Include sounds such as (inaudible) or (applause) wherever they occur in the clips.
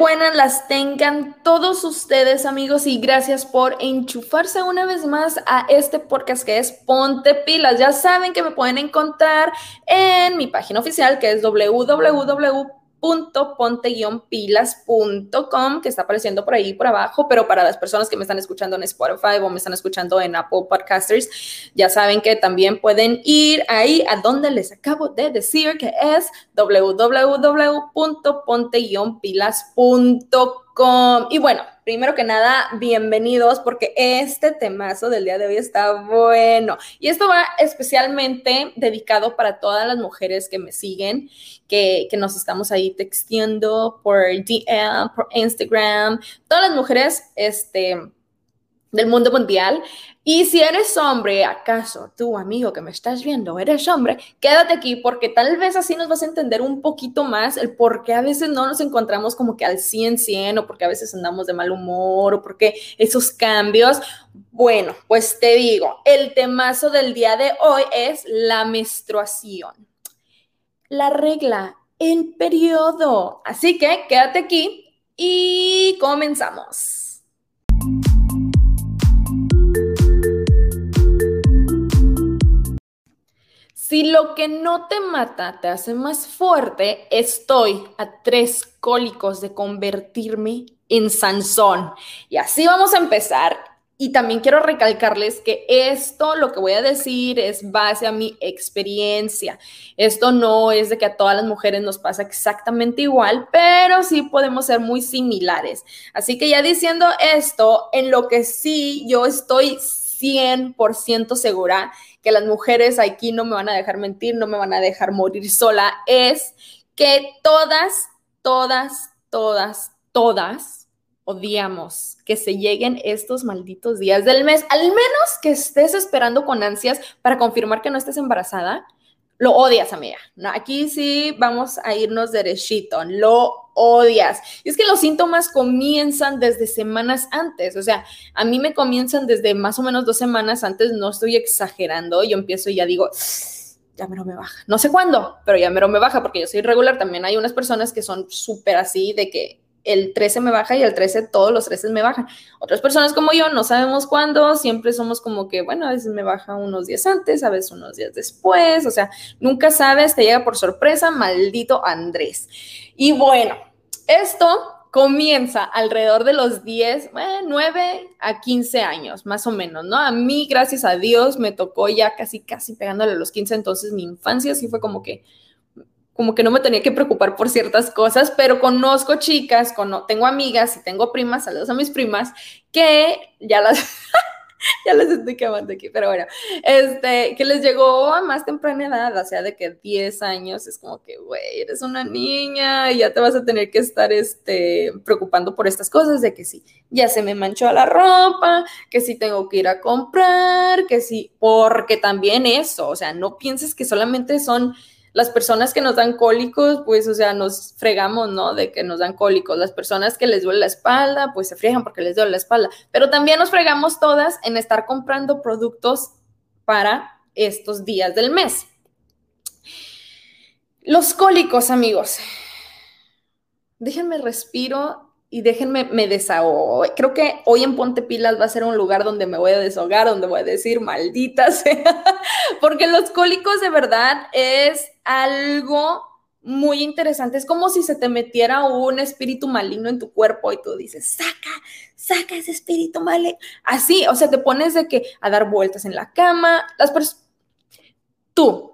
buenas las tengan todos ustedes, amigos, y gracias por enchufarse una vez más a este podcast que es Ponte Pilas. Ya saben que me pueden encontrar en mi página oficial que es www ponte-pilas.com, que está apareciendo por ahí por abajo, pero para las personas que me están escuchando en Spotify o me están escuchando en Apple Podcasters, ya saben que también pueden ir ahí a donde les acabo de decir que es www.ponte-pilas.com. Y bueno, primero que nada, bienvenidos porque este temazo del día de hoy está bueno. Y esto va especialmente dedicado para todas las mujeres que me siguen, que, que nos estamos ahí texteando por DM, por Instagram, todas las mujeres, este del mundo mundial. Y si eres hombre, acaso tú, amigo que me estás viendo, eres hombre, quédate aquí porque tal vez así nos vas a entender un poquito más el por qué a veces no nos encontramos como que al 100, 100 o porque a veces andamos de mal humor o porque esos cambios. Bueno, pues te digo, el temazo del día de hoy es la menstruación. La regla, el periodo. Así que quédate aquí y comenzamos. Si lo que no te mata te hace más fuerte, estoy a tres cólicos de convertirme en Sansón. Y así vamos a empezar. Y también quiero recalcarles que esto, lo que voy a decir, es base a mi experiencia. Esto no es de que a todas las mujeres nos pasa exactamente igual, pero sí podemos ser muy similares. Así que ya diciendo esto, en lo que sí yo estoy 100% segura que las mujeres aquí no me van a dejar mentir, no me van a dejar morir sola, es que todas, todas, todas, todas odiamos que se lleguen estos malditos días del mes, al menos que estés esperando con ansias para confirmar que no estés embarazada lo odias, amiga. No, aquí sí vamos a irnos derechito, lo odias. Y es que los síntomas comienzan desde semanas antes, o sea, a mí me comienzan desde más o menos dos semanas antes, no estoy exagerando, yo empiezo y ya digo, ya mero me baja. No sé cuándo, pero ya mero me baja porque yo soy regular. También hay unas personas que son súper así de que el 13 me baja y el 13 todos los 13 me bajan. Otras personas como yo no sabemos cuándo, siempre somos como que, bueno, a veces me baja unos días antes, a veces unos días después, o sea, nunca sabes, te llega por sorpresa, maldito Andrés. Y bueno, esto comienza alrededor de los 10, 9 a 15 años, más o menos, ¿no? A mí, gracias a Dios, me tocó ya casi, casi pegándole a los 15, entonces mi infancia sí fue como que como que no me tenía que preocupar por ciertas cosas, pero conozco chicas, tengo amigas y tengo primas, saludos a mis primas, que ya las, (laughs) ya les estoy quemando aquí, pero bueno, este, que les llegó a más temprana edad, o sea, de que 10 años, es como que, güey, eres una niña y ya te vas a tener que estar, este, preocupando por estas cosas, de que sí, ya se me manchó la ropa, que sí tengo que ir a comprar, que sí, porque también eso, o sea, no pienses que solamente son las personas que nos dan cólicos, pues, o sea, nos fregamos, ¿no? De que nos dan cólicos. Las personas que les duele la espalda, pues se friegan porque les duele la espalda. Pero también nos fregamos todas en estar comprando productos para estos días del mes. Los cólicos, amigos. Déjenme respiro y déjenme, me desahogo. Creo que hoy en Ponte Pilas va a ser un lugar donde me voy a desahogar, donde voy a decir malditas, (laughs) porque los cólicos de verdad es algo muy interesante. Es como si se te metiera un espíritu maligno en tu cuerpo y tú dices, saca, saca ese espíritu maligno. Así, o sea, te pones de que a dar vueltas en la cama, las personas, tú,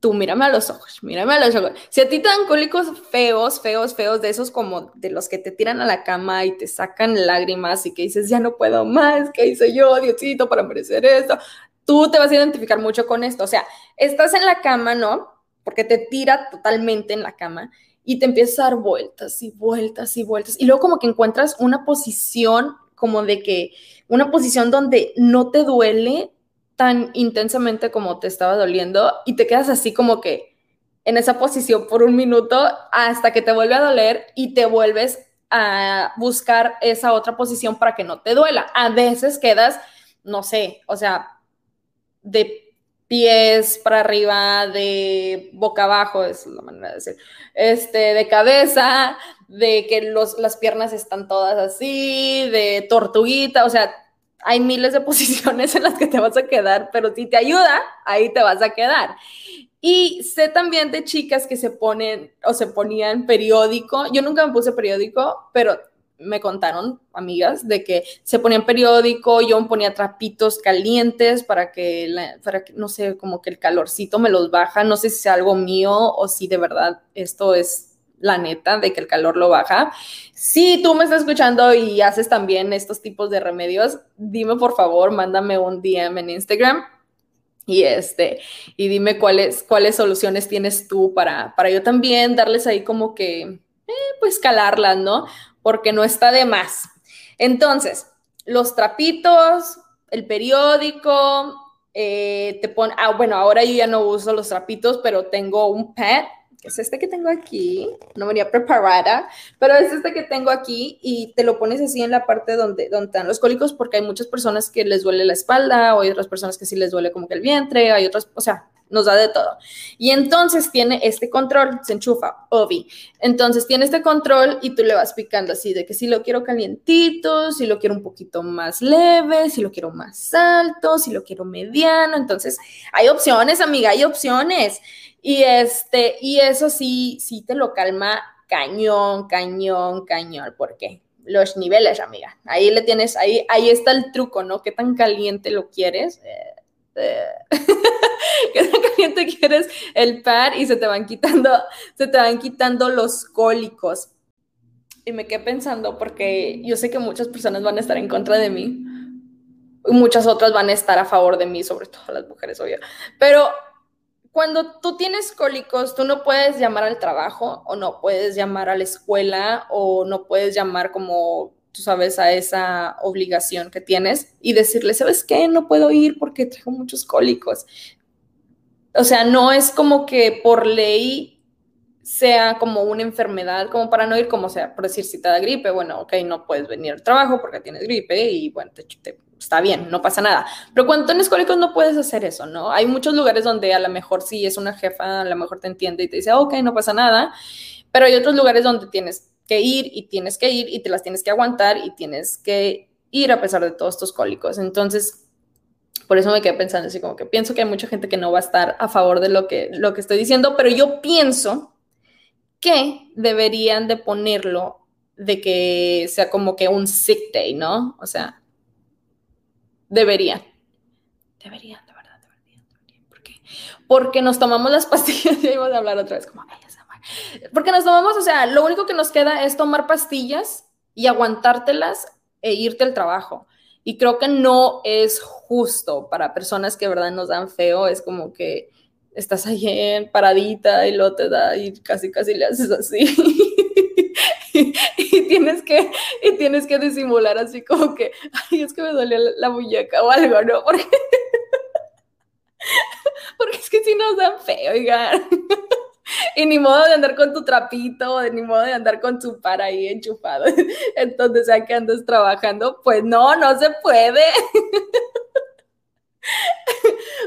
tú mírame a los ojos, mírame a los ojos. Si a ti te dan cólicos feos, feos, feos, de esos como de los que te tiran a la cama y te sacan lágrimas y que dices, ya no puedo más, ¿qué hice yo, Diosito, para merecer esto? Tú te vas a identificar mucho con esto. O sea, estás en la cama, ¿no? Porque te tira totalmente en la cama y te empiezas a dar vueltas y vueltas y vueltas. Y luego como que encuentras una posición como de que, una posición donde no te duele, tan intensamente como te estaba doliendo y te quedas así como que en esa posición por un minuto hasta que te vuelve a doler y te vuelves a buscar esa otra posición para que no te duela. A veces quedas, no sé, o sea, de pies para arriba, de boca abajo, es la manera de decir, este, de cabeza, de que los, las piernas están todas así, de tortuguita, o sea, hay miles de (laughs) posiciones en las que te vas a quedar, pero si te ayuda, ahí te vas a quedar. Y sé también de chicas que se ponen o se ponían periódico. Yo nunca me puse periódico, pero me contaron amigas de que se ponían periódico, yo me ponía trapitos calientes para que, para que, no sé, como que el calorcito me los baja, no sé si sea algo mío o si de verdad esto es la neta de que el calor lo baja. Si tú me estás escuchando y haces también estos tipos de remedios, dime por favor, mándame un DM en Instagram y este y dime cuáles cuáles soluciones tienes tú para para yo también darles ahí como que eh, pues calarlas, ¿no? porque no está de más. Entonces, los trapitos, el periódico, eh, te pone, ah, bueno, ahora yo ya no uso los trapitos, pero tengo un pad, es este que tengo aquí, no venía preparada, pero es este que tengo aquí y te lo pones así en la parte donde, donde están los cólicos, porque hay muchas personas que les duele la espalda, o hay otras personas que sí les duele como que el vientre, hay otras, o sea, nos da de todo. Y entonces tiene este control, se enchufa, Ovi. Entonces tiene este control y tú le vas picando así de que si lo quiero calientito, si lo quiero un poquito más leve, si lo quiero más alto, si lo quiero mediano. Entonces hay opciones, amiga, hay opciones. Y este, y eso sí, sí te lo calma cañón, cañón, cañón. ¿Por qué? Los niveles, amiga. Ahí le tienes, ahí, ahí está el truco, ¿no? ¿Qué tan caliente lo quieres? Eh, (laughs) que tan caliente quieres el par y se te van quitando, se te van quitando los cólicos. Y me quedé pensando porque yo sé que muchas personas van a estar en contra de mí y muchas otras van a estar a favor de mí, sobre todo las mujeres, obvio. Pero cuando tú tienes cólicos, tú no puedes llamar al trabajo o no puedes llamar a la escuela o no puedes llamar como tú sabes, a esa obligación que tienes y decirle, ¿sabes qué? No puedo ir porque traigo muchos cólicos. O sea, no es como que por ley sea como una enfermedad, como para no ir como sea, por decir, si te da gripe, bueno, ok, no puedes venir al trabajo porque tienes gripe y bueno, te, está bien, no pasa nada. Pero cuando tienes cólicos no puedes hacer eso, ¿no? Hay muchos lugares donde a lo mejor sí es una jefa, a lo mejor te entiende y te dice, ok, no pasa nada, pero hay otros lugares donde tienes que ir y tienes que ir y te las tienes que aguantar y tienes que ir a pesar de todos estos cólicos. Entonces, por eso me quedé pensando así como que pienso que hay mucha gente que no va a estar a favor de lo que, lo que estoy diciendo, pero yo pienso que deberían de ponerlo de que sea como que un sick day, ¿no? O sea, deberían. Deberían, de verdad, deberían, deberían. ¿Por qué? Porque nos tomamos las (laughs) pastillas, ya iba a hablar otra vez como, porque nos tomamos, o sea, lo único que nos queda es tomar pastillas y aguantártelas e irte al trabajo. Y creo que no es justo para personas que, verdad, nos dan feo. Es como que estás ahí en paradita y lo te da y casi, casi le haces así. (laughs) (laughs) y, tienes que, y tienes que disimular así como que, ay, es que me duele la, muñeca o algo, ¿no? (laughs) Porque, porque es que si nos dan feo, oigan. (laughs) Y ni modo de andar con tu trapito, ni modo de andar con tu par ahí enchufado. Entonces, ya que andas trabajando, pues no, no se puede.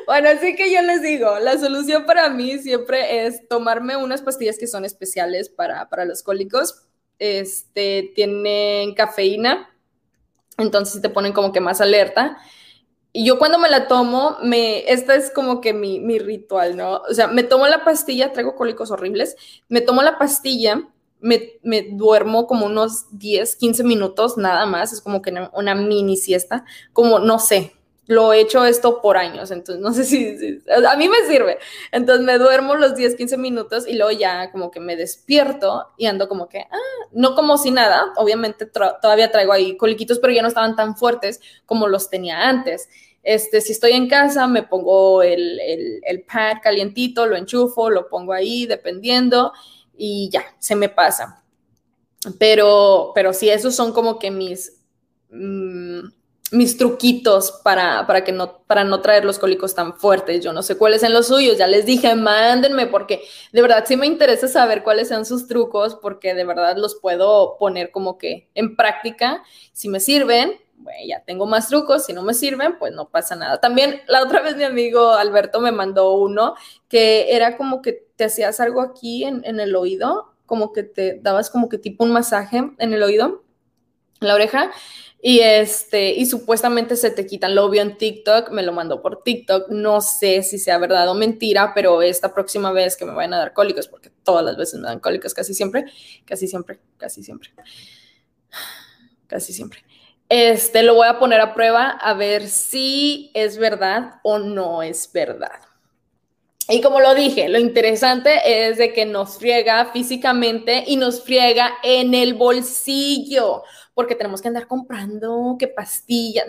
Bueno, así que yo les digo, la solución para mí siempre es tomarme unas pastillas que son especiales para, para los cólicos. Este, tienen cafeína, entonces te ponen como que más alerta. Y yo cuando me la tomo, me, esta es como que mi, ritual, ¿no? O sea, me tomo la pastilla, traigo cólicos horribles, me tomo la pastilla, me, me, duermo como unos 10, 15 minutos nada más, es como que una mini siesta, como no sé, lo he hecho esto por años, entonces (laughs) no sé si, a mí me sirve. Entonces me duermo los 10, 15 minutos y luego ya como que me despierto y ando como que, ah, no como si nada, obviamente todavía traigo ahí coliquitos, pero ya no estaban tan fuertes como los tenía antes. Este, si estoy en casa, me pongo el, el, el calientito, lo enchufo, lo pongo ahí, dependiendo, y ya, se me pasa. Pero, pero sí, esos son como que mis... Mm, mis truquitos para, para, que no, para no traer los cólicos tan fuertes. Yo no sé cuáles son los suyos, ya les dije, mándenme porque de verdad sí me interesa saber cuáles son sus trucos porque de verdad los puedo poner como que en práctica. Si me sirven, bueno, ya tengo más trucos, si no me sirven, pues no pasa nada. También la otra vez mi amigo Alberto me mandó uno que era como que te hacías algo aquí en, en el oído, como que te dabas como que tipo un masaje en el oído, en la oreja, y este, y supuestamente se te quitan. Lo vio en TikTok, me lo mandó por TikTok. No sé si sea verdad o mentira, pero esta próxima vez que me vayan a dar cólicos, porque todas las veces me dan cólicos casi siempre, casi siempre, casi siempre, casi siempre. Este, lo voy a poner a prueba a ver si es verdad o no es verdad. Y como lo dije, lo interesante es de que nos friega físicamente y nos friega en el bolsillo porque tenemos que andar comprando pastillas,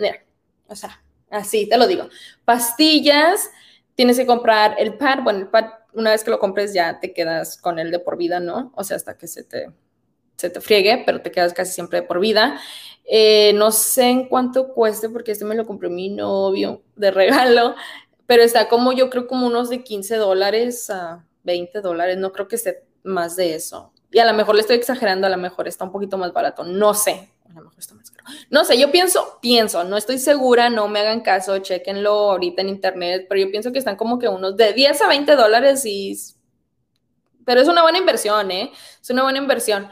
o sea, así te lo digo, pastillas, tienes que comprar el pad, bueno, el pad, una vez que lo compres ya te quedas con él de por vida, ¿no? O sea, hasta que se te, se te friegue, pero te quedas casi siempre de por vida. Eh, no sé en cuánto cueste, porque este me lo compró mi novio de regalo, pero está como yo creo como unos de 15 dólares a 20 dólares, no creo que esté más de eso. Y a lo mejor le estoy exagerando, a lo mejor está un poquito más barato, no sé, a. No sé, yo pienso, pienso, no estoy segura, no me hagan caso, chequenlo ahorita en internet, pero yo pienso que están como que unos de 10 a 20 dólares y... Pero es una buena inversión, ¿eh? Es una buena inversión.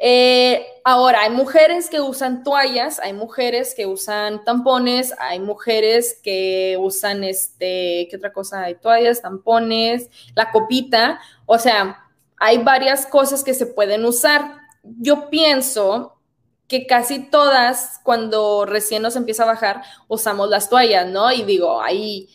Eh, ahora, hay mujeres que usan toallas, hay mujeres que usan tampones, hay mujeres que usan este, ¿qué otra cosa? Hay toallas, tampones, la copita, o sea, hay varias cosas que se pueden usar. Yo pienso que casi todas, cuando recién nos empieza a bajar, usamos las toallas, ¿no? Y digo, ahí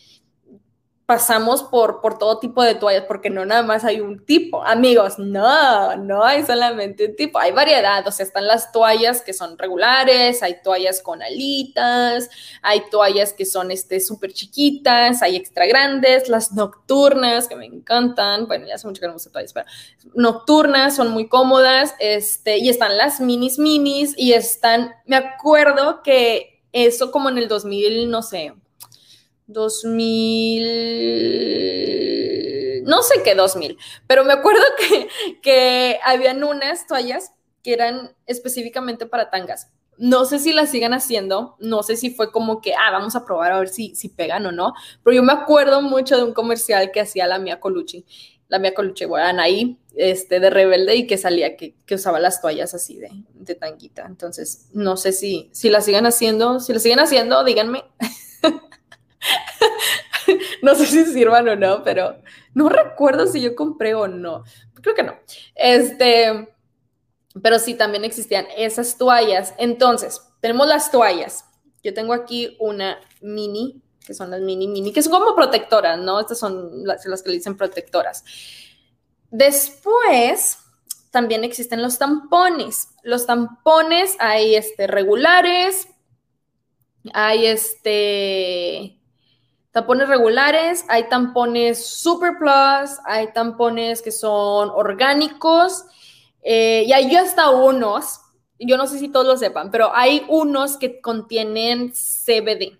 pasamos por, por todo tipo de toallas, porque no nada más hay un tipo. Amigos, no, no hay solamente un tipo, hay variedad. O sea, están las toallas que son regulares, hay toallas con alitas, hay toallas que son este súper chiquitas, hay extra grandes, las nocturnas, que me encantan. Bueno, ya hace mucho que no uso toallas, pero nocturnas son muy cómodas. Este, y están las minis minis y están, me acuerdo que eso como en el 2000, no sé, 2000, no sé qué 2000, pero me acuerdo (laughs) que, que habían unas toallas que eran específicamente para tangas. No sé si las sigan haciendo, no sé si fue como que, ah, vamos a probar a ver si, si pegan o no, pero yo me acuerdo mucho de un comercial que hacía la Mía Colucci, la Mía Colucci, bueno, ahí, este, de Rebelde y que salía, que, que usaba las toallas así de, de tanguita. Entonces, no sé si, si las sigan haciendo, si las siguen haciendo, díganme. (laughs) (laughs) no sé si sirvan o no, pero no recuerdo si yo compré o no. Creo que no. Este, pero sí, también existían esas toallas. Entonces, tenemos las toallas. Yo tengo aquí una mini, que son las mini, mini, que son como protectoras, ¿no? Estas son las, que le dicen protectoras. Después, también existen los tampones. Los tampones hay este, regulares, hay este, tampones regulares, hay tampones Super Plus, hay tampones que son orgánicos eh, y hay hasta unos, yo no sé si todos lo sepan, pero hay unos que contienen CBD.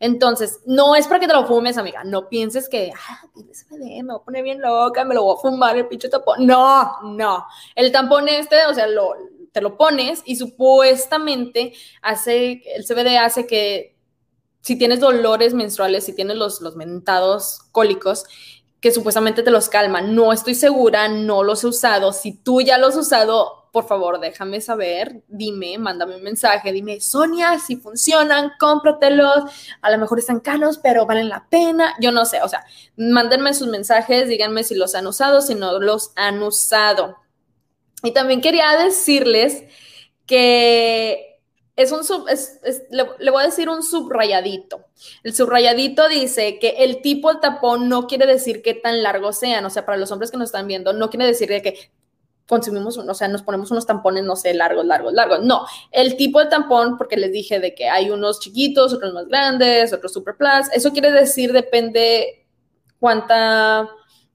Entonces, no es para que te lo fumes, amiga. No pienses que, ah, tiene CBD, me voy a poner bien loca, me lo voy a fumar el pinche tampón. No, no. El tampón este, o sea, lo, te lo pones y supuestamente hace, el CBD hace que si tienes dolores menstruales, si tienes los, los mentados cólicos, que supuestamente te los calman. No estoy segura, no los he usado. Si tú ya los has usado, por favor, déjame saber, dime, mándame un mensaje, dime, Sonia, si funcionan, cómpratelos. A lo mejor están caros, pero valen la pena. Yo no sé, o sea, mándenme sus mensajes, díganme si los han usado, si no los han usado. Y también quería decirles que es un sub, le, voy a decir un subrayadito. El subrayadito dice que el tipo de tapón no quiere decir que tan largos sean, o sea, para los hombres que nos están viendo, no quiere decir que consumimos, o sea, nos ponemos unos tampones, no sé, largos, largos, largos. No, el tipo de tampón, porque les dije de que hay unos chiquitos, otros más grandes, otros super plus, eso quiere decir depende cuánta,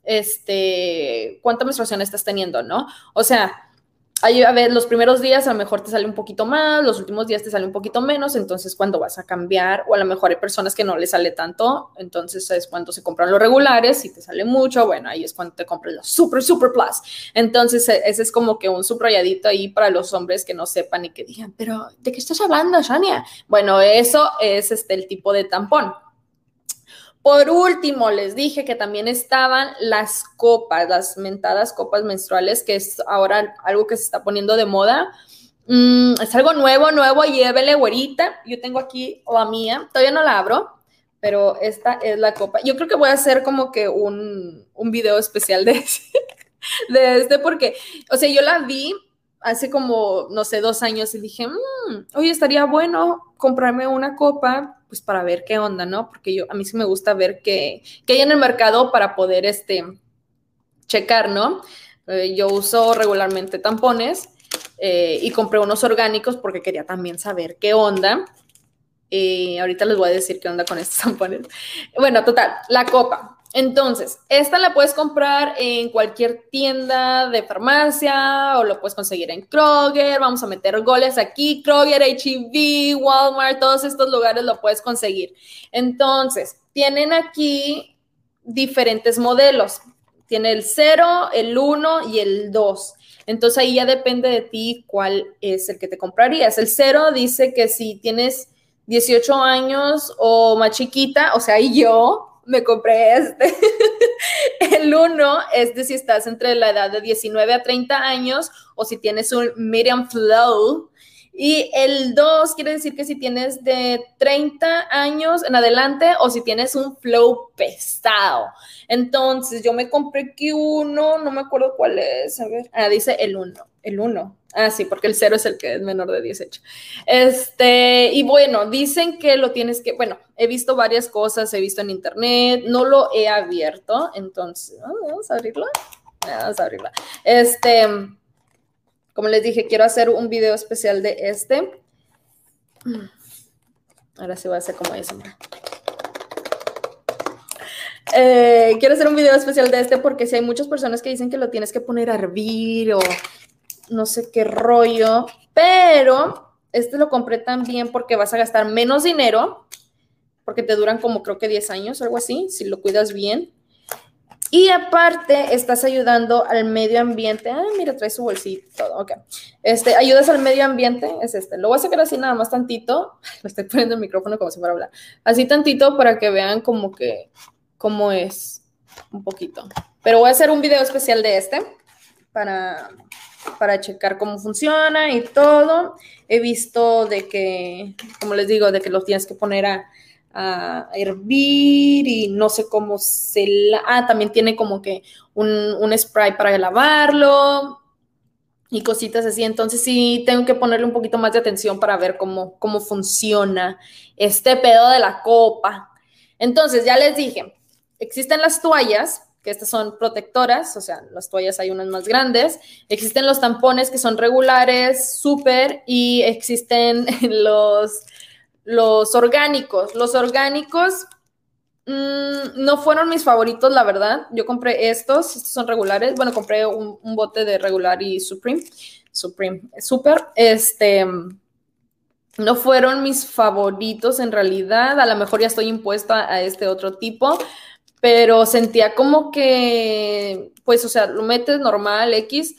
este, cuánta menstruación estás teniendo, ¿no? O sea, Ahí, a ver, los primeros días a lo mejor te sale un poquito más, los últimos días te sale un poquito menos, entonces cuando vas a cambiar, o a lo mejor hay personas que no les sale tanto, entonces es cuando se compran los regulares, si te sale mucho, bueno, ahí es cuando te compras los super, super plus. Entonces e, ese es como que un subrayadito ahí para los hombres que no sepan y que digan, pero ¿de qué estás hablando, Shania? Bueno, eso es este, el tipo de tampón. Por último, les dije que también estaban las copas, las mentadas copas menstruales, que es ahora algo que se está poniendo de moda. Mm, es algo nuevo, nuevo, llévele, güerita. Yo tengo aquí la mía, todavía no la abro, pero esta es la copa. Yo creo que voy a hacer como que un, un video especial de (laughs) de este, porque, o sea, yo la vi hace como, no sé, dos años y dije, mmm, oye, estaría bueno comprarme una copa pues para ver qué onda, ¿no? Porque yo, a mí sí me gusta ver qué, hay en el mercado para poder, este, checar, ¿no? Eh, yo uso regularmente tampones eh, y compré unos orgánicos porque quería también saber qué onda. Y ahorita les voy a decir qué onda con estos (laughs) tampones. Bueno, total, la copa. Entonces, esta la puedes comprar en cualquier tienda de farmacia o lo puedes conseguir en Kroger. Vamos a meter goles aquí, Kroger, HEB, Walmart, todos estos lugares lo puedes conseguir. Entonces, tienen aquí diferentes modelos. Tiene el 0, el 1 y el 2. Entonces ahí ya depende de ti cuál es el que te comprarías. El 0 dice que si tienes 18 años o más chiquita, o sea, yo, me compré este. (laughs) el uno es de si estás entre la edad de 19 a 30 años o si tienes un medium flow. Y el 2 quiere decir que si tienes de 30 años en adelante o si tienes un flow pesado. Entonces, yo me compré aquí uno, no me acuerdo cuál es, a ver. Ah, dice el 1, el 1. Ah, sí, porque el 0 es el que es menor de 18. Este, y bueno, dicen que lo tienes que, bueno, he visto varias cosas, he visto en internet, no lo he abierto, entonces, ah, vamos a abrirlo. Vamos a abrirla. Este, como les dije, quiero hacer un video especial de este. Ahora sí voy a hacer como eso. Eh, quiero hacer un video especial de este porque si hay muchas personas que dicen que lo tienes que poner a hervir o no sé qué rollo, pero este lo compré también porque vas a gastar menos dinero, porque te duran como creo que 10 años algo así, si lo cuidas bien. Y aparte, estás ayudando al medio ambiente. Ah, mira, trae su bolsito, todo. Ok. Este, ayudas al medio ambiente, es este. Lo voy a sacar así nada más tantito. (laughs) Me estoy poniendo el micrófono como si fuera a hablar. Así tantito para que vean como que, cómo es un poquito. Pero voy a hacer un video especial de este para, para checar cómo funciona y todo. He visto de que, como les digo, de que los tienes que poner a, hervir y no sé cómo se... La, ah, también tiene como que un, un spray para lavarlo y cositas así. Entonces sí tengo que ponerle un poquito más de atención para ver cómo, cómo funciona este pedo de la copa. Entonces, ya les dije, existen las toallas que estas son protectoras, o sea, las toallas hay unas más grandes, existen los tampones que son regulares, súper, y existen (laughs) los, los orgánicos. Los orgánicos mm, no fueron mis favoritos, la verdad. Yo compré estos, estos son regulares. Bueno, compré un, bote de regular y Supreme, Supreme, Super, este no fueron mis favoritos en realidad. A lo mejor ya estoy impuesta a este otro tipo, pero sentía como que, pues, o sea, lo metes normal, X,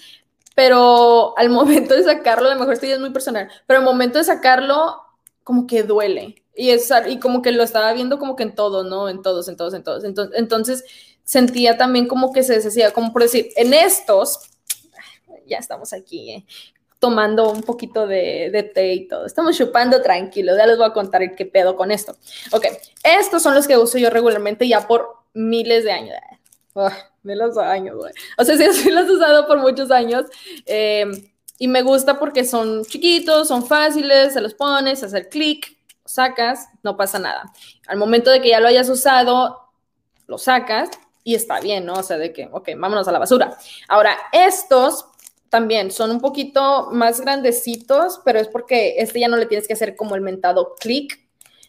pero al (laughs) momento de sacarlo, a lo mejor esto ya es muy personal, pero al momento de sacarlo, como que duele. Y, es, y como que lo estaba viendo como que en todo, ¿no? En todos, en todos, en todos. Entonces, sentía también como que se deshacía, como por decir, en estos, ya estamos aquí, ¿eh? tomando un poquito de, de, té y todo. Estamos chupando tranquilo. Ya les voy a contar qué pedo con esto. Ok, estos son los que uso yo regularmente ya por miles de años. de los años, güey. O sea, sí, (laughs) sí los he usado por muchos años. Eh, y me gusta porque son chiquitos, son fáciles, se los pones, hacer clic, sacas, no pasa nada. Al momento de que ya lo hayas usado, lo sacas y está bien, ¿no? O sea, de que, ok, vámonos a la basura. Ahora, estos también son un poquito más grandecitos, pero es porque este ya no le tienes que hacer como el mentado clic.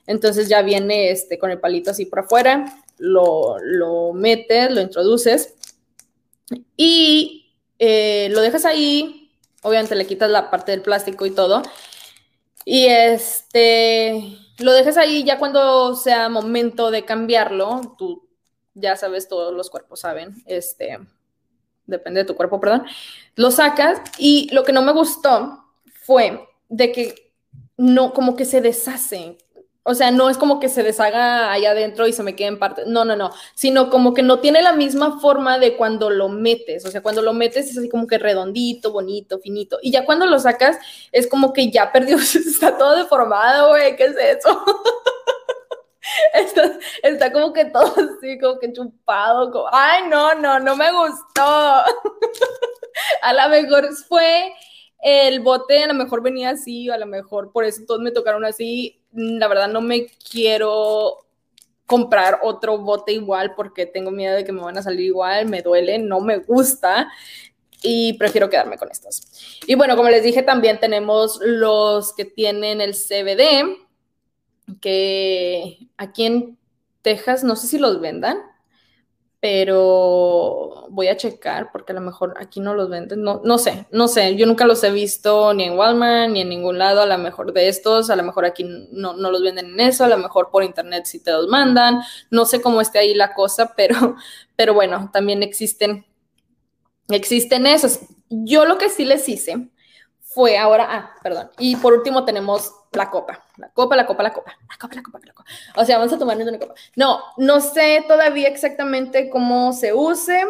Entonces ya viene este con el palito así por afuera, lo, lo metes, lo introduces y eh, lo dejas ahí. Obviamente le quitas la parte del plástico y todo. Y este, lo dejas ahí ya cuando sea momento de cambiarlo, tú ya sabes, todos los cuerpos saben, este, depende de tu cuerpo, perdón, lo sacas y lo que no me gustó fue de que no, como que se deshace, o sea, no es como que se deshaga ahí adentro y se me quede en parte. No, no, no. Sino como que no tiene la misma forma de cuando lo metes. O sea, cuando lo metes es así como que redondito, bonito, finito. Y ya cuando lo sacas es como que ya (laughs) perdió, está todo deformado, güey. ¿Qué es eso? (laughs) Está, está, como que todo así, como que chupado. Como, Ay, no, no, no me gustó. (laughs) A lo mejor fue el bote, a lo mejor venía así, a lo mejor por eso todos me tocaron así la verdad no me quiero comprar otro bote igual porque tengo miedo de que me van a salir igual, me duele, no me gusta y prefiero quedarme con estos. Y bueno, como les dije, también tenemos los que tienen el CBD, que aquí en Texas no sé si los vendan, pero voy a checar porque a lo mejor aquí no los venden, no, no sé, no sé, yo nunca los he visto ni en Walmart ni en ningún lado, a lo mejor de estos, a lo mejor aquí no, no los venden en eso, a lo mejor por internet si te los mandan, no sé cómo esté ahí la cosa, (laughs) pero, pero bueno, también existen, existen esos. Yo lo que sí les hice fue ahora, ah, perdón, y por último tenemos la copa, la copa, la copa, la copa, la copa, la copa, la copa. O sea, vamos a tomarnos una copa. No, no sé todavía exactamente cómo se use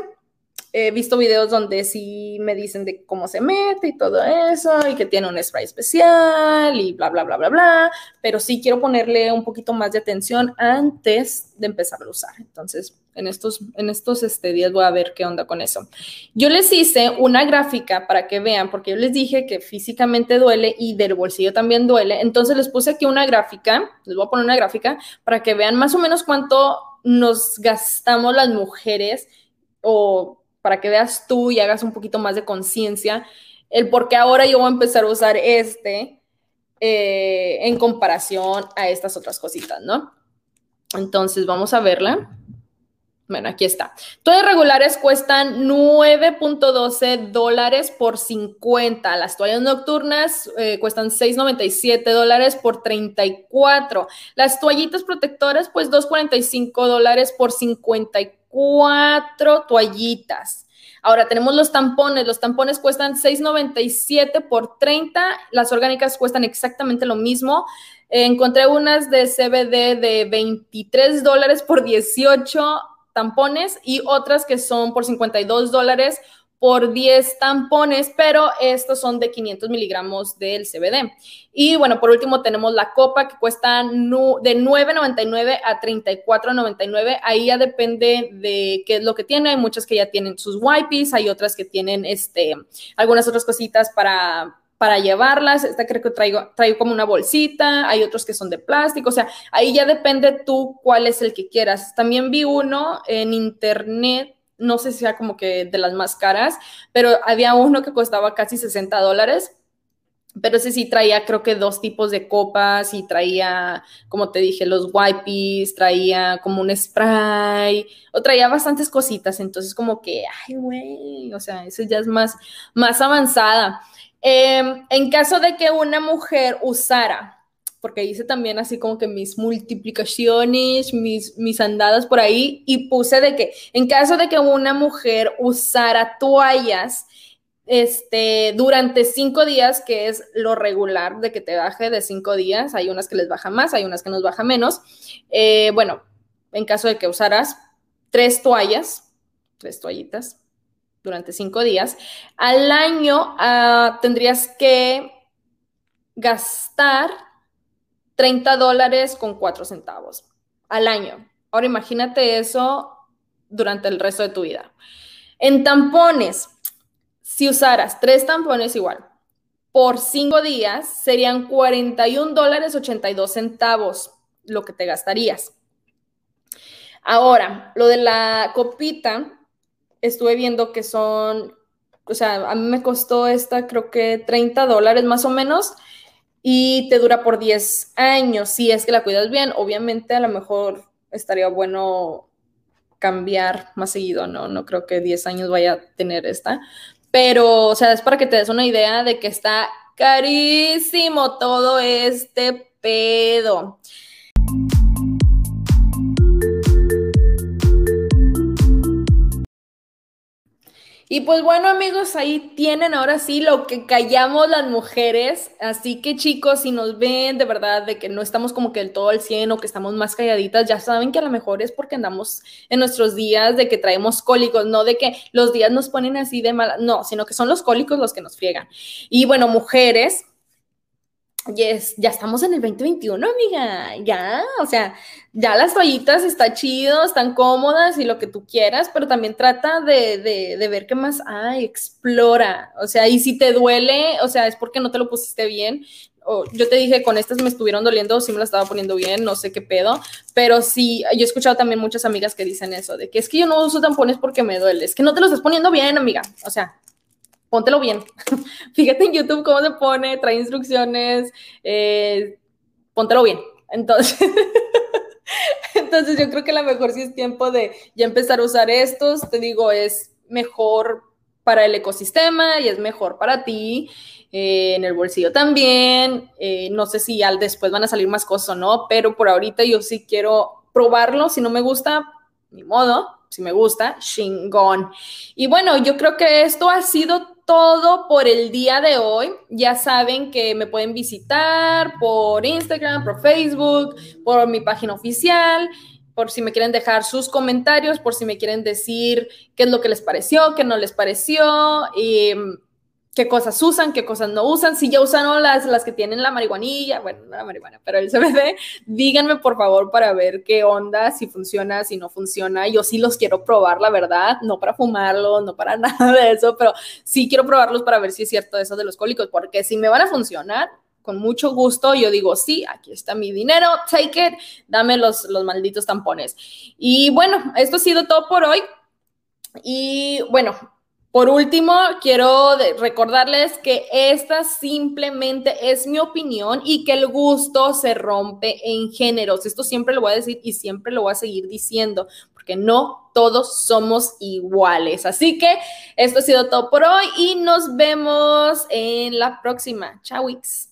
he visto videos donde sí me dicen de cómo se mete y todo eso, y que tiene un spray especial y bla, bla, bla, bla, bla, pero sí quiero ponerle un poquito más de atención antes de empezar a usar. Entonces, en estos, en estos este, días voy a ver qué onda con eso. Yo les hice una gráfica para que vean, porque yo les dije que físicamente duele y del bolsillo también duele. Entonces les puse aquí una gráfica, les voy a poner una gráfica para que vean más o menos cuánto nos gastamos las mujeres o para que veas tú y hagas un poquito más de conciencia el por qué ahora yo voy a empezar a usar este eh, en comparación a estas otras cositas, ¿no? Entonces vamos a verla. Bueno, aquí está. Todas regulares cuestan 9.12 dólares por 50. Las toallas nocturnas eh, cuestan 6.97 dólares por 34. Las toallitas protectoras, pues 2.45 dólares por 54 cuatro toallitas. Ahora tenemos los tampones. Los tampones cuestan 6.97 por 30. Las orgánicas cuestan exactamente lo mismo. encontré unas de CBD de 23 dólares por 18 tampones y otras que son por 52 dólares por 10 tampones, pero estos son de 500 miligramos del CBD. Y bueno, por último tenemos la copa que cuesta de 9.99 a 34.99. Ahí ya depende de qué es lo que tiene. Hay muchas que ya tienen sus wipes, hay otras que tienen este, algunas otras cositas para, para llevarlas. Esta creo que traigo, traigo como una bolsita, hay otros que son de plástico, o sea, ahí ya depende tú cuál es el que quieras. También vi uno en internet no sé si sea como que de las más caras, pero había uno que costaba casi 60 dólares. Pero ese sí traía, creo que dos tipos de copas y traía, como te dije, los wipes, traía como un spray, o traía bastantes cositas. Entonces, como que, ay, güey, o sea, eso ya es más, más avanzada. Em, en caso de que una mujer usara porque hice también así como que mis multiplicaciones, mis, mis andadas por ahí y puse de que en caso de que una mujer usara toallas este, durante cinco días, que es lo regular de que te baje de cinco días, hay unas que les baja más, hay unas que nos baja menos. Eh, bueno, en caso de que usaras tres toallas, tres toallitas durante cinco días, al año ah, tendrías que gastar 30 dólares con 4 centavos al año. Ahora imagínate eso durante el resto de tu vida. En tampones, si usaras tres tampones igual por cinco días, serían 41 dólares 82 centavos lo que te gastarías. Ahora, lo de la copita, estuve viendo que son, o sea, a mí me costó esta creo que 30 dólares más o menos y te dura por 10 años. Si es que la cuidas bien, obviamente a lo mejor estaría bueno cambiar más seguido, ¿no? No creo que 10 años vaya a tener esta. pero, o sea, es para que te des una idea de que está carísimo todo este pedo. Y pues bueno amigos, ahí tienen ahora sí lo que callamos las mujeres. Así que chicos, si nos ven de verdad de que no estamos como que del todo al 100 o que estamos más calladitas, ya saben que a lo mejor es porque andamos en nuestros días de que traemos cólicos, no de que los días nos ponen así de mal, no, sino que son los cólicos los que nos friegan. Y bueno, mujeres, Yes, ya estamos en el 2021, amiga. Ya, o sea, ya las toallitas están chido, están cómodas y lo que tú quieras, pero también trata de, de, ver qué más hay, explora. O sea, y si te duele, o sea, es porque no te lo pusiste bien. O yo te dije, con estas me estuvieron doliendo, sí me la estaba poniendo bien, no sé qué pedo, pero sí, yo he escuchado también muchas amigas que dicen eso, de que es que yo no uso tampones porque me duele, es que no te lo estás poniendo bien, amiga. O sea, póntelo bien. (laughs) (laughs) Fíjate en YouTube cómo se pone, trae instrucciones, eh, póntelo bien. Entonces, (laughs) entonces yo creo que la mejor si es tiempo de ya empezar a usar estos, te digo, es mejor para el ecosistema y es mejor para ti. Eh, en el bolsillo también. Eh, no sé si al después van a salir más cosas o no, pero por ahorita yo sí quiero probarlo. Si no me gusta, ni modo. Si me gusta, chingón. Y bueno, yo creo que esto ha sido todo por el día de hoy. Ya saben que me pueden visitar por Instagram, por Facebook, por mi página oficial, por si me quieren dejar sus comentarios, por si me quieren decir qué es lo que les pareció, qué no les pareció. Qué cosas usan, qué cosas no usan. Si ya usaron las, las que tienen la marihuanilla, bueno, no la marihuana, pero el CBD, díganme por favor para ver qué onda, si funciona, si no funciona. Yo sí los quiero probar, la verdad, no para fumarlo, no para (laughs) nada de eso, pero sí quiero probarlos para ver si es cierto eso de los cólicos, porque si me van a funcionar, con mucho gusto, yo digo, sí, aquí está mi dinero, take it, dame los, los malditos tampones. Y bueno, esto ha sido todo por hoy. Y bueno, por último, quiero recordarles que esta simplemente es mi opinión y que el gusto se rompe en géneros. Esto siempre lo voy a decir y siempre lo voy a seguir diciendo, porque no todos somos iguales. Así que esto ha sido todo por hoy y nos vemos en la próxima. Chao, Wix.